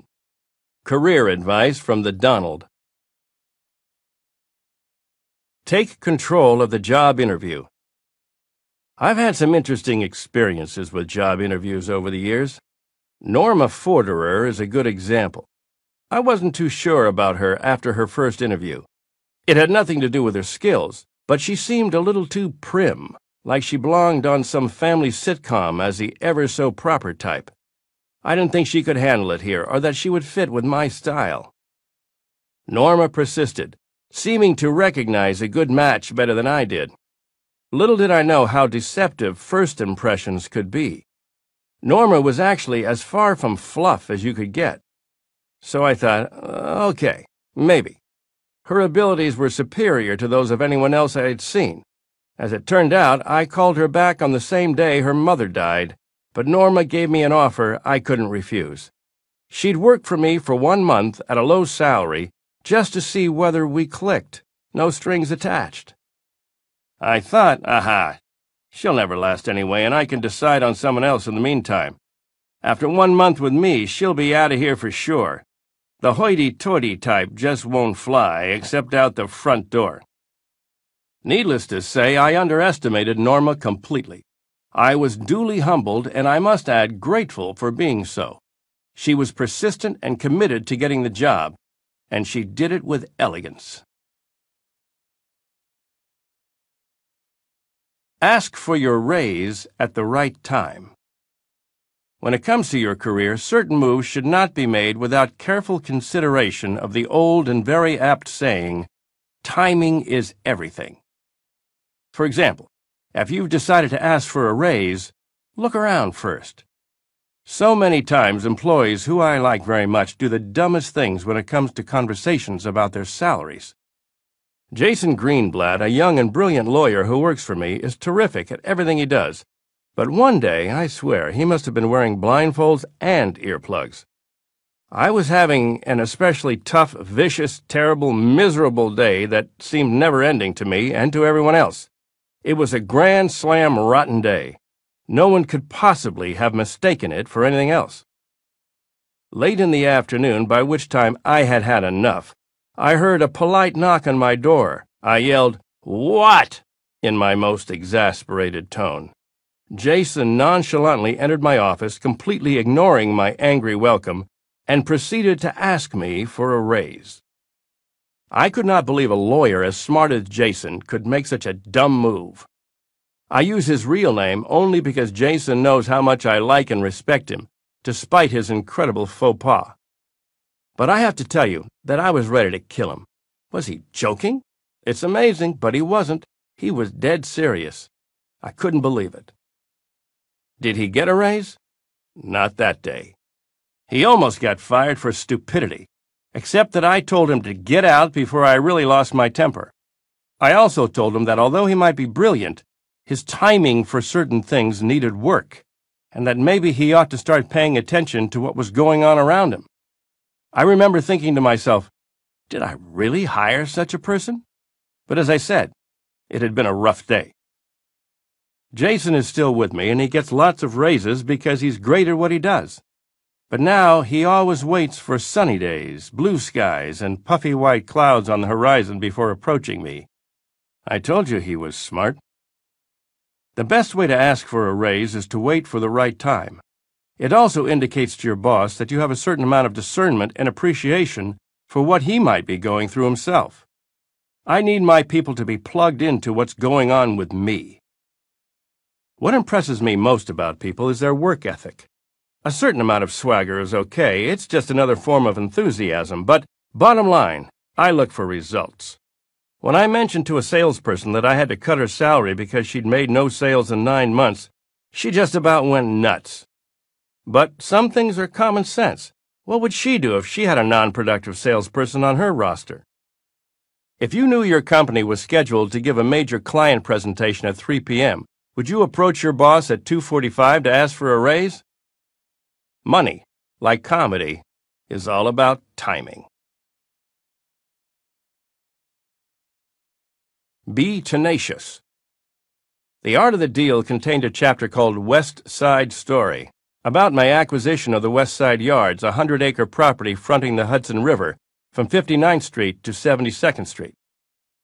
Career Advice from the Donald. Take control of the job interview. I've had some interesting experiences with job interviews over the years. Norma Foerderer is a good example. I wasn't too sure about her after her first interview. It had nothing to do with her skills, but she seemed a little too prim, like she belonged on some family sitcom as the ever so proper type. I didn't think she could handle it here, or that she would fit with my style. Norma persisted, seeming to recognize a good match better than I did. Little did I know how deceptive first impressions could be. Norma was actually as far from fluff as you could get. So I thought, uh, okay, maybe. Her abilities were superior to those of anyone else I had seen. As it turned out, I called her back on the same day her mother died, but Norma gave me an offer I couldn't refuse. She'd work for me for one month at a low salary just to see whether we clicked, no strings attached. I thought, aha, she'll never last anyway, and I can decide on someone else in the meantime. After one month with me, she'll be out of here for sure. The hoity-toity type just won't fly, except out the front door. Needless to say, I underestimated Norma completely. I was duly humbled, and I must add, grateful for being so. She was persistent and committed to getting the job, and she did it with elegance. Ask for your raise at the right time. When it comes to your career, certain moves should not be made without careful consideration of the old and very apt saying, timing is everything. For example, if you've decided to ask for a raise, look around first. So many times employees who I like very much do the dumbest things when it comes to conversations about their salaries. Jason Greenblatt, a young and brilliant lawyer who works for me, is terrific at everything he does. But one day, I swear, he must have been wearing blindfolds and earplugs. I was having an especially tough, vicious, terrible, miserable day that seemed never ending to me and to everyone else. It was a grand slam rotten day. No one could possibly have mistaken it for anything else. Late in the afternoon, by which time I had had enough, I heard a polite knock on my door. I yelled, What? in my most exasperated tone. Jason nonchalantly entered my office, completely ignoring my angry welcome, and proceeded to ask me for a raise. I could not believe a lawyer as smart as Jason could make such a dumb move. I use his real name only because Jason knows how much I like and respect him, despite his incredible faux pas. But I have to tell you that I was ready to kill him. Was he joking? It's amazing, but he wasn't. He was dead serious. I couldn't believe it. Did he get a raise? Not that day. He almost got fired for stupidity except that I told him to get out before I really lost my temper. I also told him that although he might be brilliant, his timing for certain things needed work, and that maybe he ought to start paying attention to what was going on around him. I remember thinking to myself, did I really hire such a person? But as I said, it had been a rough day. Jason is still with me, and he gets lots of raises because he's great at what he does. But now he always waits for sunny days, blue skies, and puffy white clouds on the horizon before approaching me. I told you he was smart. The best way to ask for a raise is to wait for the right time. It also indicates to your boss that you have a certain amount of discernment and appreciation for what he might be going through himself. I need my people to be plugged into what's going on with me. What impresses me most about people is their work ethic. A certain amount of swagger is okay, it's just another form of enthusiasm, but bottom line, I look for results. When I mentioned to a salesperson that I had to cut her salary because she'd made no sales in nine months, she just about went nuts. But some things are common sense, What would she do if she had a non productive salesperson on her roster? If you knew your company was scheduled to give a major client presentation at 3 p.m., would you approach your boss at 2:45 to ask for a raise? Money, like comedy, is all about timing. Be tenacious. The Art of the Deal contained a chapter called West Side Story about my acquisition of the West Side Yards, a 100 acre property fronting the Hudson River from 59th Street to 72nd Street.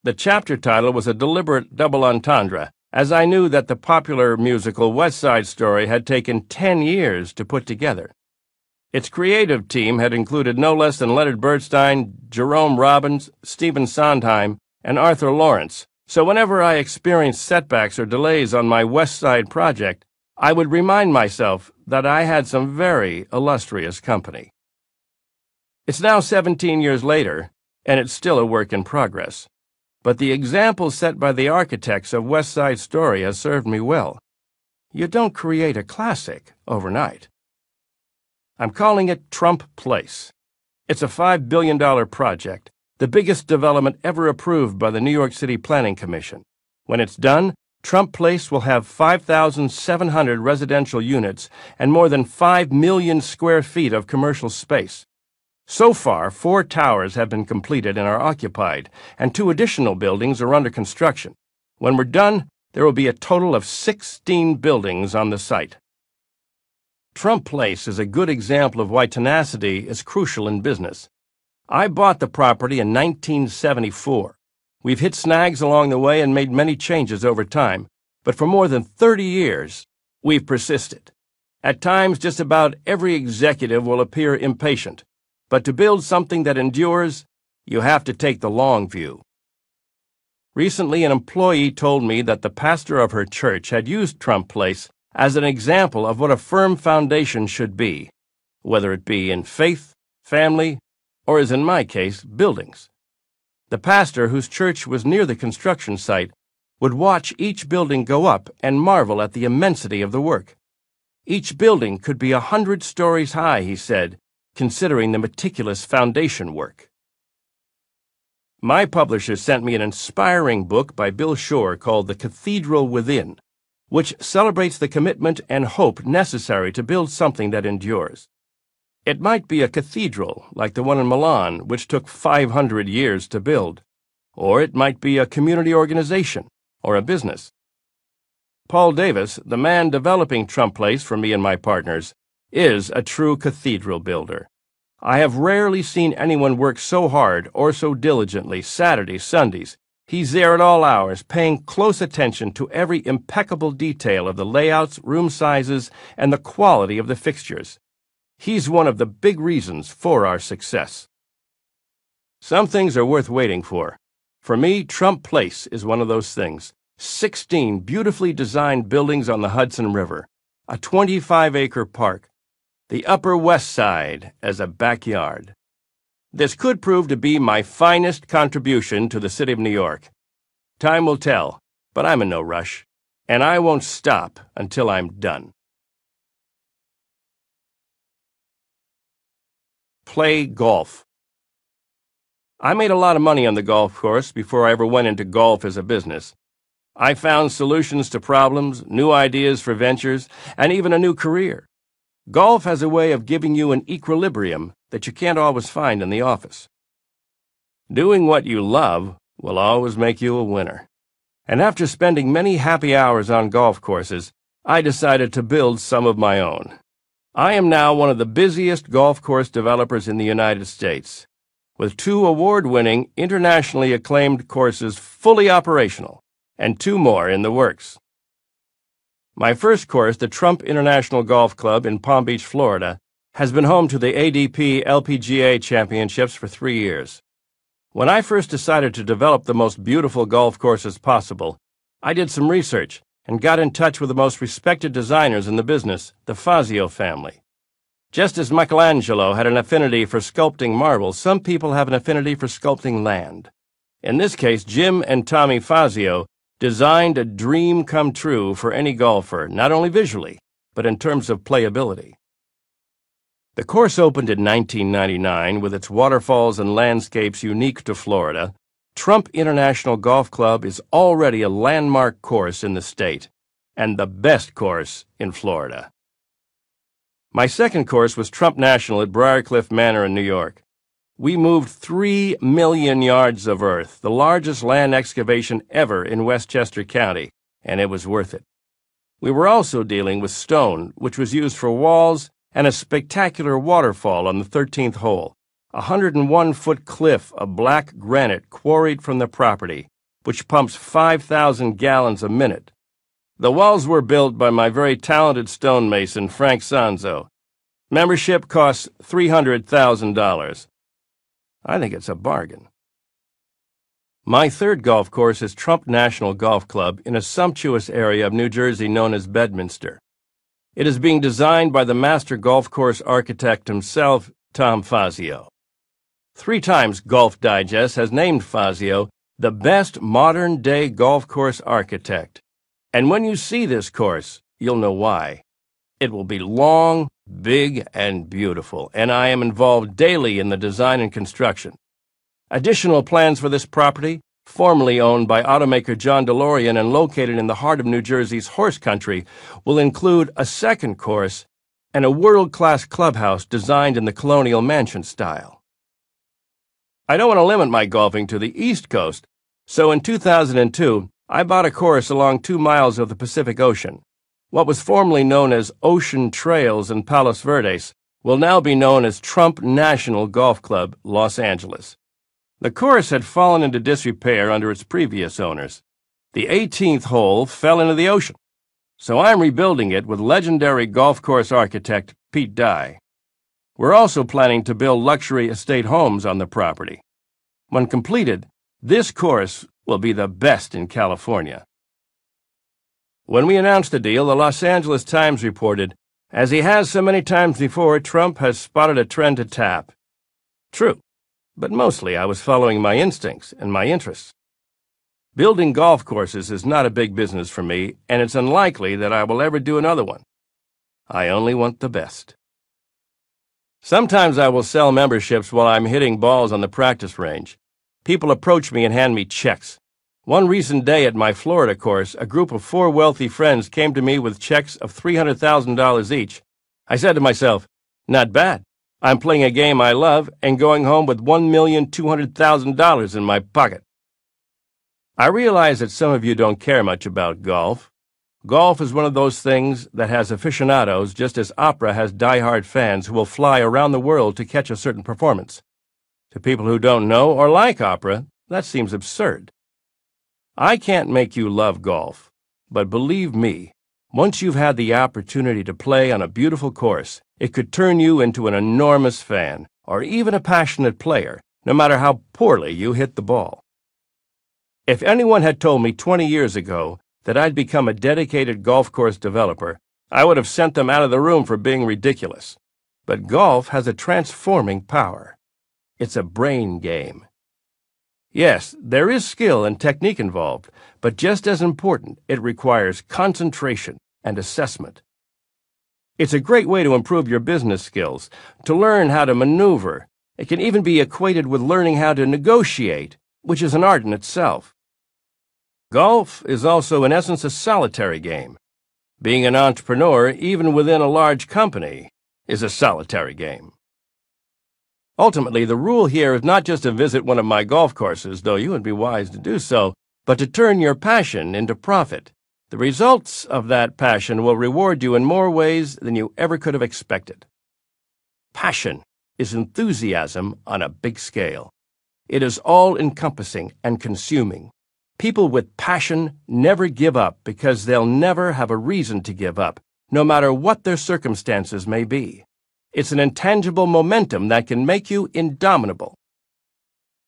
The chapter title was a deliberate double entendre, as I knew that the popular musical West Side Story had taken 10 years to put together. Its creative team had included no less than Leonard Bernstein, Jerome Robbins, Stephen Sondheim, and Arthur Laurents, so whenever I experienced setbacks or delays on my West Side project, I would remind myself that I had some very illustrious company. It's now 17 years later, and it's still a work in progress. But the example set by the architects of West Side Story has served me well. You don't create a classic overnight. I'm calling it Trump Place. It's a $5 billion project the biggest development ever approved by the New York City Planning Commission. When it's done, Trump Place will have 5,700 residential units and more than 5 million square feet of commercial space. So far, four towers have been completed and are occupied, and two additional buildings are under construction. When we're done, there will be a total of 16 buildings on the site. Trump Place is a good example of why tenacity is crucial in business. I bought the property in 1974. We've hit snags along the way and made many changes over time, but for more than 30 years, we've persisted. At times, just about every executive will appear impatient, but to build something that endures, you have to take the long view. Recently, an employee told me that the pastor of her church had used Trump Place as an example of what a firm foundation should be, whether it be in faith, family, or as in my case, buildings. The pastor, whose church was near the construction site, would watch each building go up and marvel at the immensity of the work. Each building could be a hundred stories high, he said, considering the meticulous foundation work. My publisher sent me an inspiring book by Bill Shore called The Cathedral Within, which celebrates the commitment and hope necessary to build something that endures. It might be a cathedral, like the one in Milan, which took 500 years to build. Or it might be a community organization, or a business. Paul Davis, the man developing Trump Place for me and my partners, is a true cathedral builder. I have rarely seen anyone work so hard or so diligently Saturdays, Sundays. He's there at all hours, paying close attention to every impeccable detail of the layouts, room sizes, and the quality of the fixtures. He's one of the big reasons for our success. Some things are worth waiting for. For me, Trump Place is one of those things. 16 beautifully designed buildings on the Hudson River, a 25 acre park, the Upper West Side as a backyard. This could prove to be my finest contribution to the city of New York. Time will tell, but I'm in no rush, and I won't stop until I'm done. play golf. I made a lot of money on the golf course before I ever went into golf as a business. I found solutions to problems, new ideas for ventures, and even a new career. Golf has a way of giving you an equilibrium that you can't always find in the office. Doing what you love will always make you a winner. And after spending many happy hours on golf courses, I decided to build some of my own. I am now one of the busiest golf course developers in the United States, with two award winning, internationally acclaimed courses fully operational, and two more in the works. My first course, the Trump International Golf Club in Palm Beach, Florida, has been home to the ADP LPGA Championships for three years. When I first decided to develop the most beautiful golf courses possible, I did some research and got in touch with the most respected designers in the business, the Fazio family. Just as Michelangelo had an affinity for sculpting marble, some people have an affinity for sculpting land. In this case, Jim and Tommy Fazio designed a dream come true for any golfer, not only visually, but in terms of playability. The course opened in 1999 with its waterfalls and landscapes unique to Florida. Trump International Golf Club is already a landmark course in the state and the best course in Florida. My second course was Trump National at Briarcliff Manor in New York. We moved 3 million yards of earth, the largest land excavation ever in Westchester County, and it was worth it. We were also dealing with stone, which was used for walls, and a spectacular waterfall on the 13th hole, a 101 foot cliff of black granite quarried from the property, which pumps 5,000 gallons a minute. The walls were built by my very talented stonemason, Frank Sanzo. Membership costs $300,000. I think it's a bargain. My third golf course is Trump National Golf Club in a sumptuous area of New Jersey known as Bedminster. It is being designed by the master golf course architect himself, Tom Fazio. Three times Golf Digest has named Fazio the best modern day golf course architect. And when you see this course, you'll know why. It will be long, big, and beautiful, and I am involved daily in the design and construction. Additional plans for this property, formerly owned by automaker John DeLorean and located in the heart of New Jersey's horse country, will include a second course and a world class clubhouse designed in the colonial mansion style. I don't want to limit my golfing to the East Coast, so in 2002, I bought a course along two miles of the Pacific Ocean. What was formerly known as Ocean Trails in Palos Verdes will now be known as Trump National Golf Club, Los Angeles. The course had fallen into disrepair under its previous owners. The 18th hole fell into the ocean, so I'm rebuilding it with legendary golf course architect Pete Dye. We're also planning to build luxury estate homes on the property. When completed, this course will be the best in California. When we announced the deal, the Los Angeles Times reported, as he has so many times before, Trump has spotted a trend to tap. True, but mostly I was following my instincts and my interests. Building golf courses is not a big business for me, and it's unlikely that I will ever do another one. I only want the best. Sometimes I will sell memberships while I'm hitting balls on the practice range. People approach me and hand me checks. One recent day at my Florida course, a group of four wealthy friends came to me with checks of $300,000 each. I said to myself, not bad. I'm playing a game I love and going home with $1,200,000 in my pocket. I realize that some of you don't care much about golf. Golf is one of those things that has aficionados just as opera has die-hard fans who will fly around the world to catch a certain performance. To people who don't know or like opera, that seems absurd. I can't make you love golf, but believe me, once you've had the opportunity to play on a beautiful course, it could turn you into an enormous fan, or even a passionate player, no matter how poorly you hit the ball. If anyone had told me 20 years ago that I'd become a dedicated golf course developer, I would have sent them out of the room for being ridiculous. But golf has a transforming power. It's a brain game. Yes, there is skill and technique involved, but just as important, it requires concentration and assessment. It's a great way to improve your business skills, to learn how to maneuver. It can even be equated with learning how to negotiate, which is an art in itself. Golf is also, in essence, a solitary game. Being an entrepreneur, even within a large company, is a solitary game. Ultimately, the rule here is not just to visit one of my golf courses, though you would be wise to do so, but to turn your passion into profit. The results of that passion will reward you in more ways than you ever could have expected. Passion is enthusiasm on a big scale. It is all encompassing and consuming. People with passion never give up because they'll never have a reason to give up, no matter what their circumstances may be. It's an intangible momentum that can make you indomitable.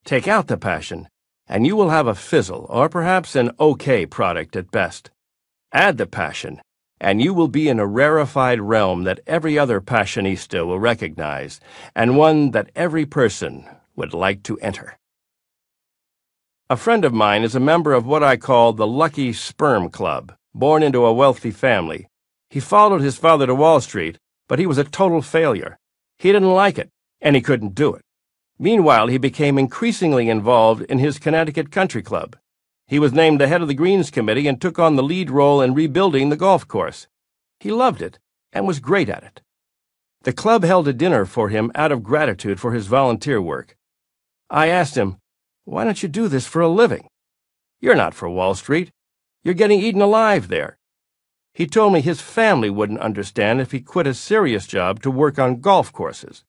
Take out the passion, and you will have a fizzle or perhaps an okay product at best. Add the passion, and you will be in a rarefied realm that every other passionista will recognize, and one that every person would like to enter. A friend of mine is a member of what I call the Lucky Sperm Club, born into a wealthy family. He followed his father to Wall Street but he was a total failure. He didn't like it, and he couldn't do it. Meanwhile, he became increasingly involved in his Connecticut Country Club. He was named the head of the Greens Committee and took on the lead role in rebuilding the golf course. He loved it and was great at it. The club held a dinner for him out of gratitude for his volunteer work. I asked him, Why don't you do this for a living? You're not for Wall Street. You're getting eaten alive there. He told me his family wouldn't understand if he quit a serious job to work on golf courses.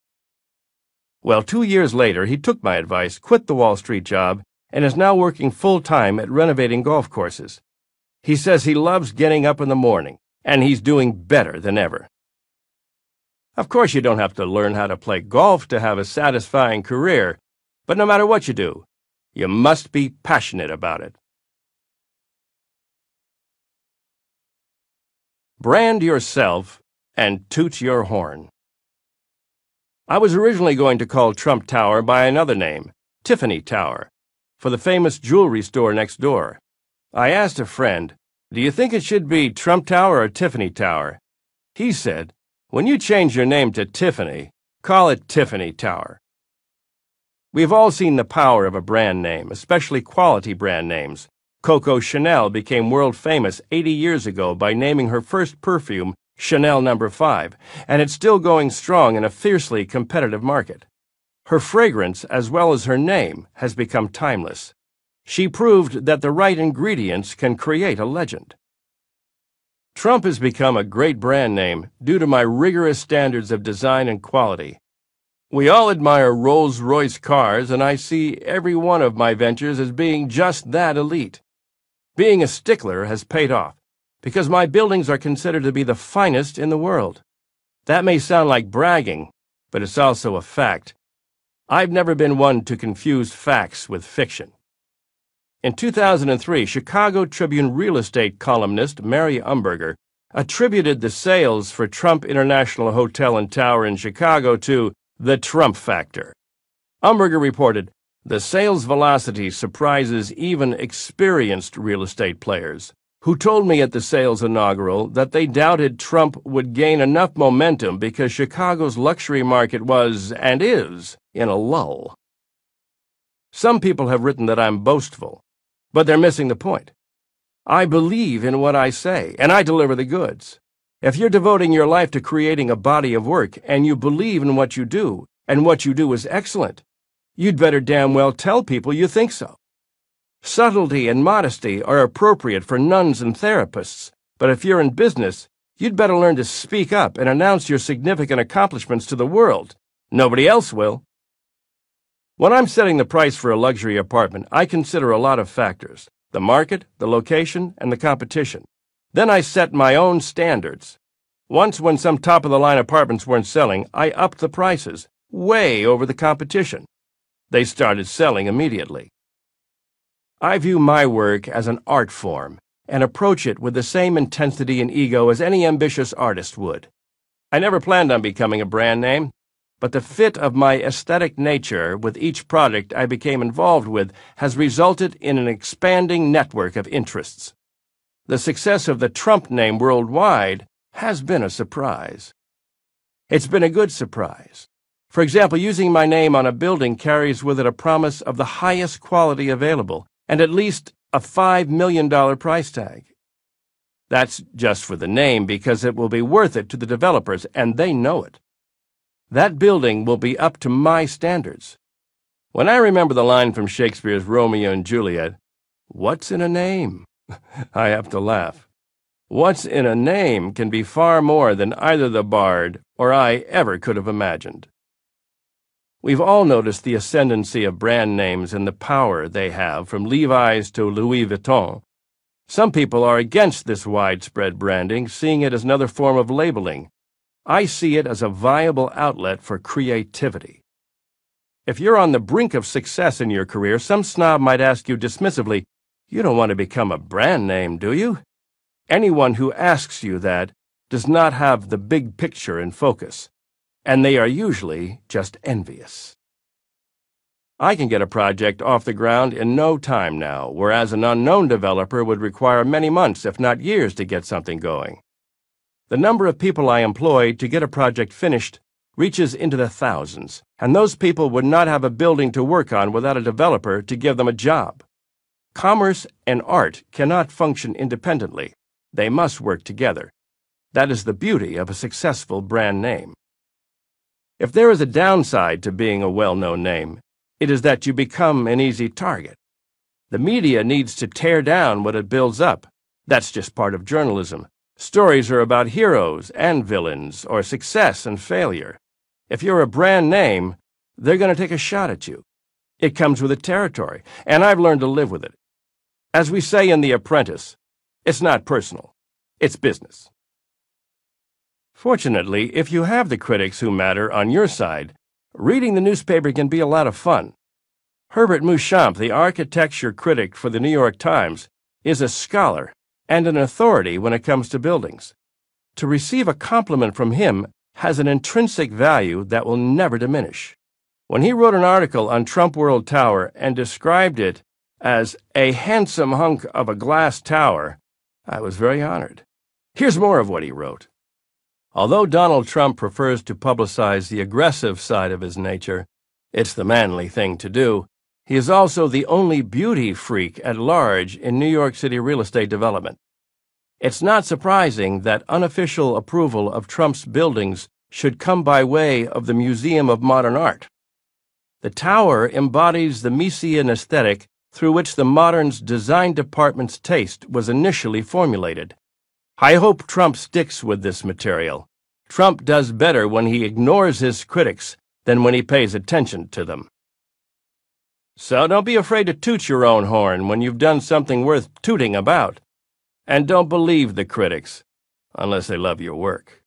Well, two years later, he took my advice, quit the Wall Street job, and is now working full time at renovating golf courses. He says he loves getting up in the morning, and he's doing better than ever. Of course, you don't have to learn how to play golf to have a satisfying career, but no matter what you do, you must be passionate about it. Brand yourself and toot your horn. I was originally going to call Trump Tower by another name, Tiffany Tower, for the famous jewelry store next door. I asked a friend, Do you think it should be Trump Tower or Tiffany Tower? He said, When you change your name to Tiffany, call it Tiffany Tower. We've all seen the power of a brand name, especially quality brand names. Coco Chanel became world famous 80 years ago by naming her first perfume Chanel No. 5, and it's still going strong in a fiercely competitive market. Her fragrance, as well as her name, has become timeless. She proved that the right ingredients can create a legend. Trump has become a great brand name due to my rigorous standards of design and quality. We all admire Rolls Royce cars, and I see every one of my ventures as being just that elite. Being a stickler has paid off, because my buildings are considered to be the finest in the world. That may sound like bragging, but it's also a fact. I've never been one to confuse facts with fiction. In 2003, Chicago Tribune real estate columnist Mary Umberger attributed the sales for Trump International Hotel and Tower in Chicago to the Trump factor. Umberger reported, the sales velocity surprises even experienced real estate players, who told me at the sales inaugural that they doubted Trump would gain enough momentum because Chicago's luxury market was, and is, in a lull. Some people have written that I'm boastful, but they're missing the point. I believe in what I say, and I deliver the goods. If you're devoting your life to creating a body of work and you believe in what you do, and what you do is excellent, You'd better damn well tell people you think so. Subtlety and modesty are appropriate for nuns and therapists, but if you're in business, you'd better learn to speak up and announce your significant accomplishments to the world. Nobody else will. When I'm setting the price for a luxury apartment, I consider a lot of factors the market, the location, and the competition. Then I set my own standards. Once, when some top of the line apartments weren't selling, I upped the prices, way over the competition. They started selling immediately. I view my work as an art form and approach it with the same intensity and ego as any ambitious artist would. I never planned on becoming a brand name, but the fit of my aesthetic nature with each product I became involved with has resulted in an expanding network of interests. The success of the Trump name worldwide has been a surprise. It's been a good surprise. For example, using my name on a building carries with it a promise of the highest quality available and at least a $5 million price tag. That's just for the name because it will be worth it to the developers, and they know it. That building will be up to my standards. When I remember the line from Shakespeare's Romeo and Juliet, What's in a name? <laughs> I have to laugh. What's in a name can be far more than either the bard or I ever could have imagined. We've all noticed the ascendancy of brand names and the power they have, from Levi's to Louis Vuitton. Some people are against this widespread branding, seeing it as another form of labeling. I see it as a viable outlet for creativity. If you're on the brink of success in your career, some snob might ask you dismissively, You don't want to become a brand name, do you? Anyone who asks you that does not have the big picture in focus and they are usually just envious. I can get a project off the ground in no time now, whereas an unknown developer would require many months, if not years, to get something going. The number of people I employ to get a project finished reaches into the thousands, and those people would not have a building to work on without a developer to give them a job. Commerce and art cannot function independently. They must work together. That is the beauty of a successful brand name. If there is a downside to being a well known name, it is that you become an easy target. The media needs to tear down what it builds up. That's just part of journalism. Stories are about heroes and villains, or success and failure. If you're a brand name, they're going to take a shot at you. It comes with the territory, and I've learned to live with it. As we say in The Apprentice, it's not personal, it's business. Fortunately, if you have the critics who matter on your side, reading the newspaper can be a lot of fun. Herbert Muschamp, the architecture critic for the New York Times, is a scholar and an authority when it comes to buildings. To receive a compliment from him has an intrinsic value that will never diminish. When he wrote an article on Trump World Tower and described it as a handsome hunk of a glass tower, I was very honored. Here's more of what he wrote. Although Donald Trump prefers to publicize the aggressive side of his nature, it's the manly thing to do. He is also the only beauty freak at large in New York City real estate development. It's not surprising that unofficial approval of Trump's buildings should come by way of the Museum of Modern Art. The tower embodies the Miesian aesthetic through which the modern's design department's taste was initially formulated. I hope Trump sticks with this material. Trump does better when he ignores his critics than when he pays attention to them. So don't be afraid to toot your own horn when you've done something worth tooting about. And don't believe the critics, unless they love your work.